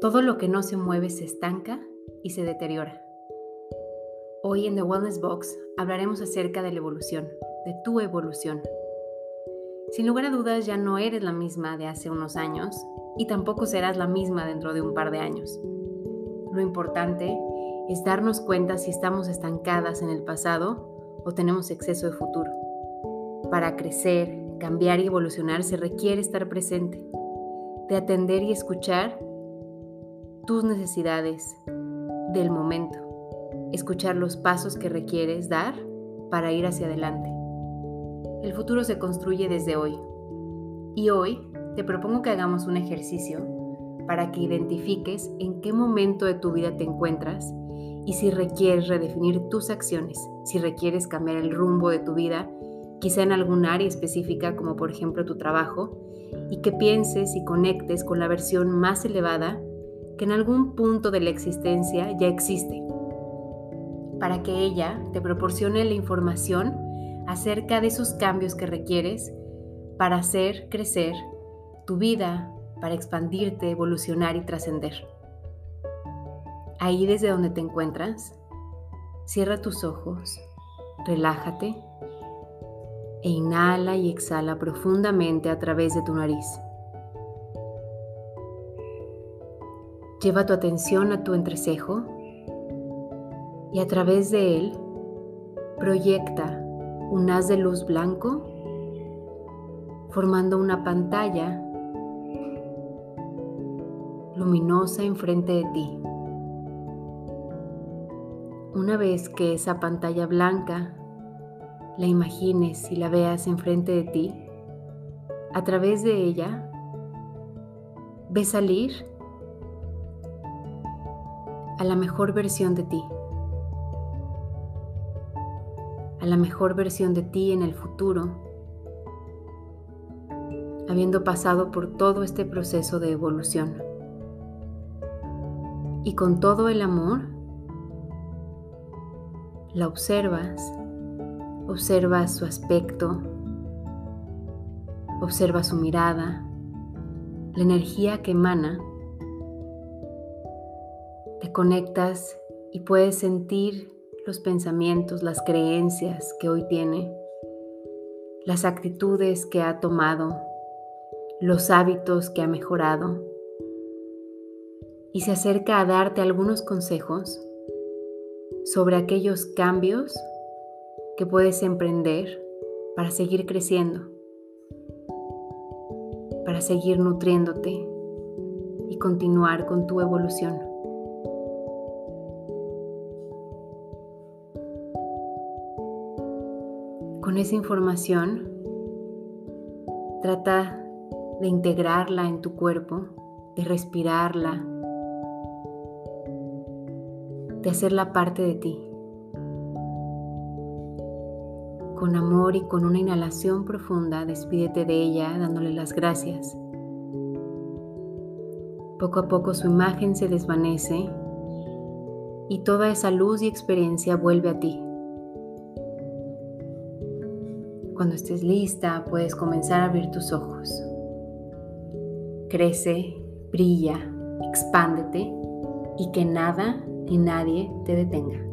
Todo lo que no se mueve se estanca y se deteriora. Hoy en The Wellness Box hablaremos acerca de la evolución, de tu evolución. Sin lugar a dudas ya no eres la misma de hace unos años y tampoco serás la misma dentro de un par de años. Lo importante es darnos cuenta si estamos estancadas en el pasado o tenemos exceso de futuro. Para crecer, cambiar y evolucionar se requiere estar presente, de atender y escuchar tus necesidades del momento, escuchar los pasos que requieres dar para ir hacia adelante. El futuro se construye desde hoy. Y hoy te propongo que hagamos un ejercicio para que identifiques en qué momento de tu vida te encuentras y si requieres redefinir tus acciones, si requieres cambiar el rumbo de tu vida, quizá en algún área específica como por ejemplo tu trabajo, y que pienses y conectes con la versión más elevada que en algún punto de la existencia ya existe, para que ella te proporcione la información acerca de esos cambios que requieres para hacer crecer tu vida, para expandirte, evolucionar y trascender. Ahí desde donde te encuentras, cierra tus ojos, relájate e inhala y exhala profundamente a través de tu nariz. Lleva tu atención a tu entrecejo y a través de él proyecta un haz de luz blanco formando una pantalla luminosa enfrente de ti. Una vez que esa pantalla blanca la imagines y la veas enfrente de ti, a través de ella ve salir a la mejor versión de ti, a la mejor versión de ti en el futuro, habiendo pasado por todo este proceso de evolución. Y con todo el amor, la observas, observas su aspecto, observas su mirada, la energía que emana te conectas y puedes sentir los pensamientos, las creencias que hoy tiene, las actitudes que ha tomado, los hábitos que ha mejorado y se acerca a darte algunos consejos sobre aquellos cambios que puedes emprender para seguir creciendo, para seguir nutriéndote y continuar con tu evolución. Con esa información, trata de integrarla en tu cuerpo, de respirarla, de hacerla parte de ti. Con amor y con una inhalación profunda, despídete de ella dándole las gracias. Poco a poco su imagen se desvanece y toda esa luz y experiencia vuelve a ti. Cuando estés lista, puedes comenzar a abrir tus ojos. Crece, brilla, expándete y que nada ni nadie te detenga.